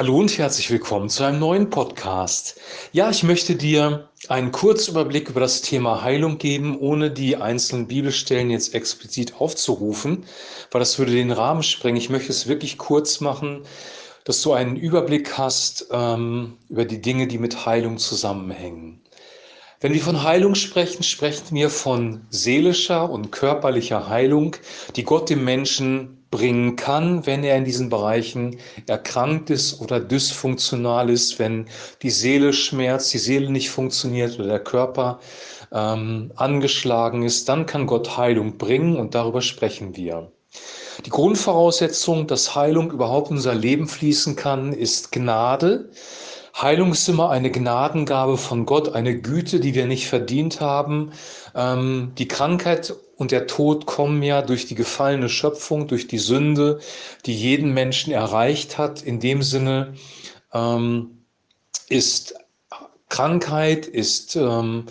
Hallo und herzlich willkommen zu einem neuen Podcast. Ja, ich möchte dir einen Kurzüberblick über das Thema Heilung geben, ohne die einzelnen Bibelstellen jetzt explizit aufzurufen, weil das würde den Rahmen sprengen. Ich möchte es wirklich kurz machen, dass du einen Überblick hast ähm, über die Dinge, die mit Heilung zusammenhängen. Wenn wir von Heilung sprechen, sprechen wir von seelischer und körperlicher Heilung, die Gott dem Menschen bringen kann, wenn er in diesen Bereichen erkrankt ist oder dysfunktional ist, wenn die Seele schmerzt, die Seele nicht funktioniert oder der Körper ähm, angeschlagen ist, dann kann Gott Heilung bringen und darüber sprechen wir. Die Grundvoraussetzung, dass Heilung überhaupt in unser Leben fließen kann, ist Gnade. Heilung ist immer eine Gnadengabe von Gott, eine Güte, die wir nicht verdient haben. Ähm, die Krankheit und der Tod kommen ja durch die gefallene Schöpfung, durch die Sünde, die jeden Menschen erreicht hat. In dem Sinne ähm, ist Krankheit, ist ähm,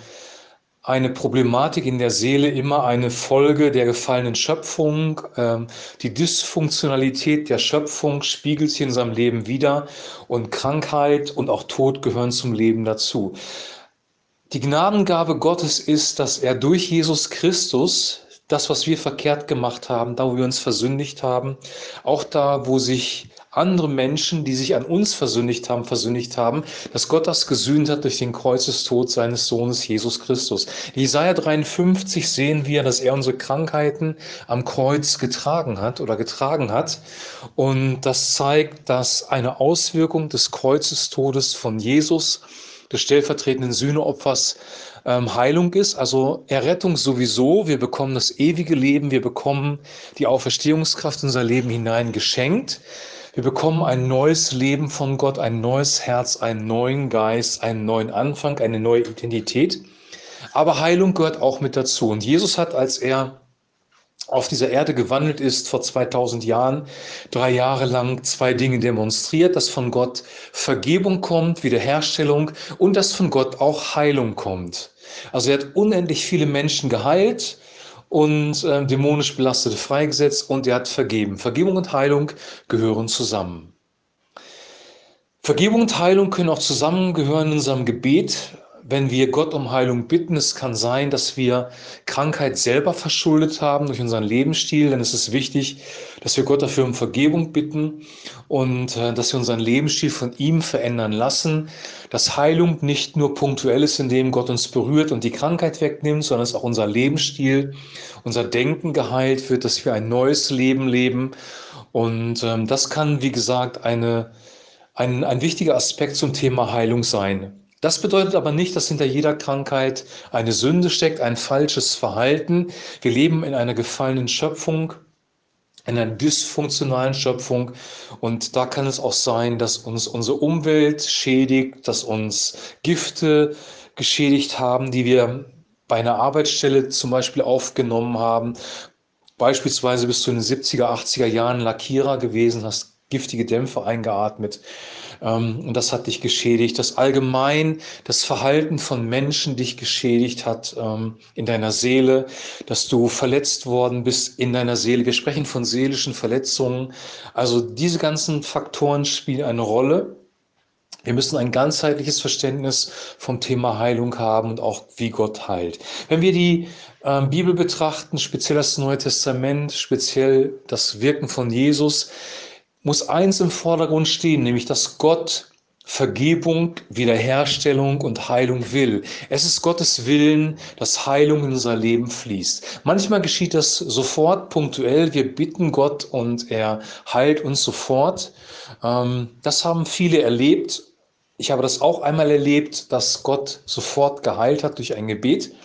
eine Problematik in der Seele immer eine Folge der gefallenen Schöpfung. Ähm, die Dysfunktionalität der Schöpfung spiegelt sich in seinem Leben wieder und Krankheit und auch Tod gehören zum Leben dazu. Die Gnadengabe Gottes ist, dass er durch Jesus Christus das, was wir verkehrt gemacht haben, da, wo wir uns versündigt haben, auch da, wo sich andere Menschen, die sich an uns versündigt haben, versündigt haben, dass Gott das gesühnt hat durch den Kreuzestod seines Sohnes Jesus Christus. In Jesaja 53 sehen wir, dass er unsere Krankheiten am Kreuz getragen hat oder getragen hat. Und das zeigt, dass eine Auswirkung des Kreuzestodes von Jesus des stellvertretenden Sühneopfers ähm, Heilung ist, also Errettung sowieso. Wir bekommen das ewige Leben, wir bekommen die Auferstehungskraft in unser Leben hinein geschenkt. Wir bekommen ein neues Leben von Gott, ein neues Herz, einen neuen Geist, einen neuen Anfang, eine neue Identität. Aber Heilung gehört auch mit dazu. Und Jesus hat, als er auf dieser Erde gewandelt ist vor 2000 Jahren, drei Jahre lang zwei Dinge demonstriert, dass von Gott Vergebung kommt, Wiederherstellung und dass von Gott auch Heilung kommt. Also er hat unendlich viele Menschen geheilt und äh, dämonisch Belastete freigesetzt und er hat vergeben. Vergebung und Heilung gehören zusammen. Vergebung und Heilung können auch zusammengehören in unserem Gebet wenn wir Gott um Heilung bitten, es kann sein, dass wir Krankheit selber verschuldet haben durch unseren Lebensstil, dann ist es wichtig, dass wir Gott dafür um Vergebung bitten und äh, dass wir unseren Lebensstil von ihm verändern lassen, dass Heilung nicht nur punktuell ist, indem Gott uns berührt und die Krankheit wegnimmt, sondern dass auch unser Lebensstil, unser Denken geheilt wird, dass wir ein neues Leben leben und ähm, das kann, wie gesagt, eine, ein, ein wichtiger Aspekt zum Thema Heilung sein. Das bedeutet aber nicht, dass hinter jeder Krankheit eine Sünde steckt, ein falsches Verhalten. Wir leben in einer gefallenen Schöpfung, in einer dysfunktionalen Schöpfung. Und da kann es auch sein, dass uns unsere Umwelt schädigt, dass uns Gifte geschädigt haben, die wir bei einer Arbeitsstelle zum Beispiel aufgenommen haben. Beispielsweise bist du in den 70er, 80er Jahren Lackierer gewesen, hast giftige Dämpfe eingeatmet. Ähm, und das hat dich geschädigt, dass allgemein das Verhalten von Menschen dich geschädigt hat ähm, in deiner Seele, dass du verletzt worden bist in deiner Seele. Wir sprechen von seelischen Verletzungen. Also diese ganzen Faktoren spielen eine Rolle. Wir müssen ein ganzheitliches Verständnis vom Thema Heilung haben und auch wie Gott heilt. Wenn wir die äh, Bibel betrachten, speziell das Neue Testament, speziell das Wirken von Jesus, muss eins im Vordergrund stehen, nämlich dass Gott Vergebung, Wiederherstellung und Heilung will. Es ist Gottes Willen, dass Heilung in unser Leben fließt. Manchmal geschieht das sofort, punktuell. Wir bitten Gott und er heilt uns sofort. Ähm, das haben viele erlebt. Ich habe das auch einmal erlebt, dass Gott sofort geheilt hat durch ein Gebet.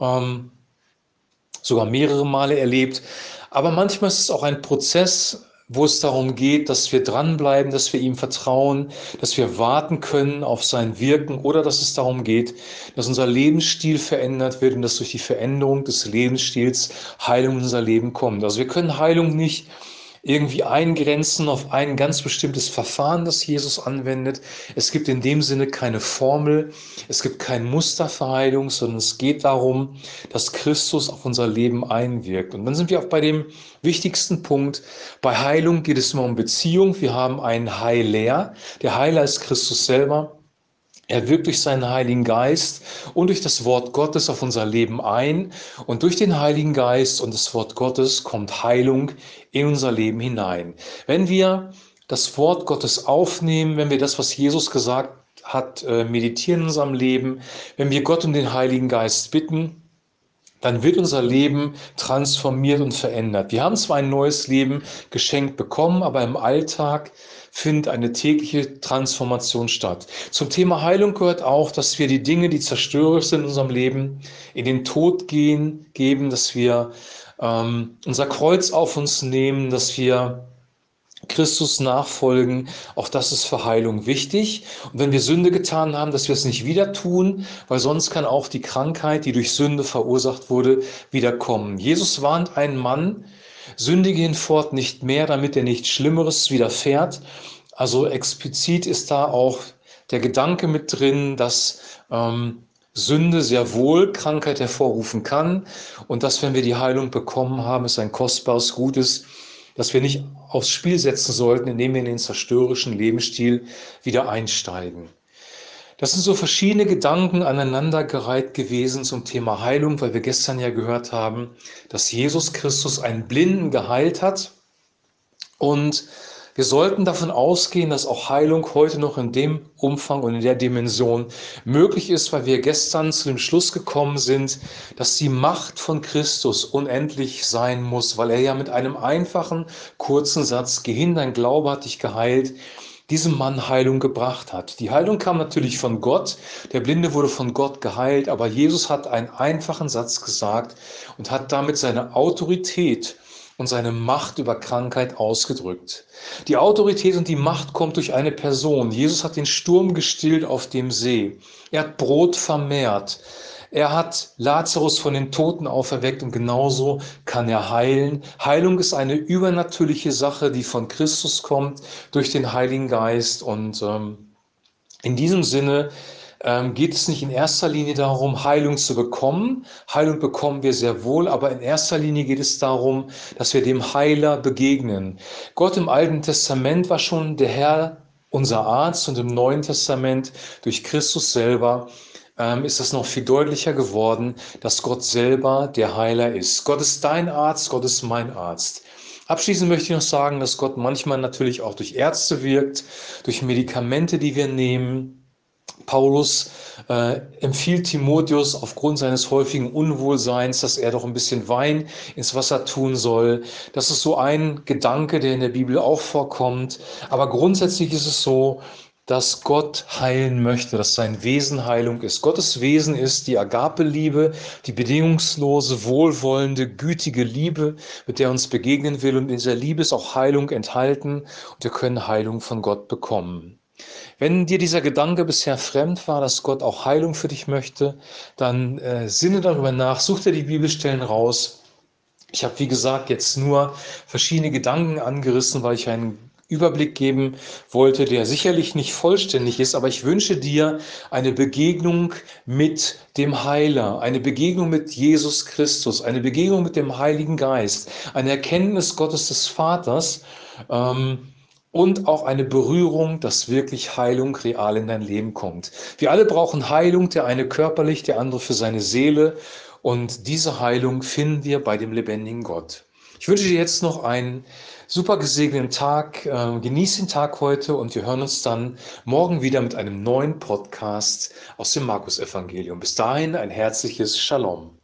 Ähm, sogar mehrere Male erlebt. Aber manchmal ist es auch ein Prozess, wo es darum geht, dass wir dranbleiben, dass wir ihm vertrauen, dass wir warten können auf sein Wirken oder dass es darum geht, dass unser Lebensstil verändert wird und dass durch die Veränderung des Lebensstils Heilung in unser Leben kommt. Also wir können Heilung nicht irgendwie eingrenzen auf ein ganz bestimmtes Verfahren, das Jesus anwendet. Es gibt in dem Sinne keine Formel, es gibt kein Muster für Heilung, sondern es geht darum, dass Christus auf unser Leben einwirkt. Und dann sind wir auch bei dem wichtigsten Punkt. Bei Heilung geht es immer um Beziehung. Wir haben einen Heiler. Der Heiler ist Christus selber. Er wirkt durch seinen Heiligen Geist und durch das Wort Gottes auf unser Leben ein. Und durch den Heiligen Geist und das Wort Gottes kommt Heilung in unser Leben hinein. Wenn wir das Wort Gottes aufnehmen, wenn wir das, was Jesus gesagt hat, äh, meditieren in unserem Leben, wenn wir Gott um den Heiligen Geist bitten, dann wird unser Leben transformiert und verändert. Wir haben zwar ein neues Leben geschenkt bekommen, aber im Alltag findet eine tägliche Transformation statt. Zum Thema Heilung gehört auch, dass wir die Dinge, die zerstörerisch sind in unserem Leben, in den Tod gehen, geben, dass wir ähm, unser Kreuz auf uns nehmen, dass wir Christus nachfolgen, auch das ist für Heilung wichtig. Und wenn wir Sünde getan haben, dass wir es nicht wieder tun, weil sonst kann auch die Krankheit, die durch Sünde verursacht wurde, wiederkommen. Jesus warnt einen Mann, sündige hinfort nicht mehr, damit er nichts Schlimmeres widerfährt. Also explizit ist da auch der Gedanke mit drin, dass ähm, Sünde sehr wohl Krankheit hervorrufen kann und dass, wenn wir die Heilung bekommen haben, es ein kostbares Gut ist, das wir nicht aufs Spiel setzen sollten, indem wir in den zerstörerischen Lebensstil wieder einsteigen. Das sind so verschiedene Gedanken aneinandergereiht gewesen zum Thema Heilung, weil wir gestern ja gehört haben, dass Jesus Christus einen Blinden geheilt hat und wir sollten davon ausgehen, dass auch Heilung heute noch in dem Umfang und in der Dimension möglich ist, weil wir gestern zu dem Schluss gekommen sind, dass die Macht von Christus unendlich sein muss, weil er ja mit einem einfachen, kurzen Satz, Geh dein Glaube hat dich geheilt, diesem Mann Heilung gebracht hat. Die Heilung kam natürlich von Gott, der Blinde wurde von Gott geheilt, aber Jesus hat einen einfachen Satz gesagt und hat damit seine Autorität und seine Macht über Krankheit ausgedrückt. Die Autorität und die Macht kommt durch eine Person. Jesus hat den Sturm gestillt auf dem See. Er hat Brot vermehrt. Er hat Lazarus von den Toten auferweckt und genauso kann er heilen. Heilung ist eine übernatürliche Sache, die von Christus kommt durch den Heiligen Geist. Und ähm, in diesem Sinne ähm, geht es nicht in erster Linie darum, Heilung zu bekommen. Heilung bekommen wir sehr wohl, aber in erster Linie geht es darum, dass wir dem Heiler begegnen. Gott im Alten Testament war schon der Herr, unser Arzt, und im Neuen Testament durch Christus selber ähm, ist es noch viel deutlicher geworden, dass Gott selber der Heiler ist. Gott ist dein Arzt, Gott ist mein Arzt. Abschließend möchte ich noch sagen, dass Gott manchmal natürlich auch durch Ärzte wirkt, durch Medikamente, die wir nehmen, Paulus äh, empfiehlt Timotheus aufgrund seines häufigen Unwohlseins, dass er doch ein bisschen Wein ins Wasser tun soll. Das ist so ein Gedanke, der in der Bibel auch vorkommt. Aber grundsätzlich ist es so, dass Gott heilen möchte, dass sein Wesen Heilung ist. Gottes Wesen ist die Agape-Liebe, die bedingungslose, wohlwollende, gütige Liebe, mit der er uns begegnen will. Und in dieser Liebe ist auch Heilung enthalten und wir können Heilung von Gott bekommen. Wenn dir dieser Gedanke bisher fremd war, dass Gott auch Heilung für dich möchte, dann äh, sinne darüber nach, such dir die Bibelstellen raus. Ich habe, wie gesagt, jetzt nur verschiedene Gedanken angerissen, weil ich einen Überblick geben wollte, der sicherlich nicht vollständig ist, aber ich wünsche dir eine Begegnung mit dem Heiler, eine Begegnung mit Jesus Christus, eine Begegnung mit dem Heiligen Geist, eine Erkenntnis Gottes des Vaters. Ähm, und auch eine Berührung, dass wirklich Heilung real in dein Leben kommt. Wir alle brauchen Heilung, der eine körperlich, der andere für seine Seele. Und diese Heilung finden wir bei dem lebendigen Gott. Ich wünsche dir jetzt noch einen super gesegneten Tag. Ähm, genieß den Tag heute und wir hören uns dann morgen wieder mit einem neuen Podcast aus dem Markus-Evangelium. Bis dahin ein herzliches Shalom.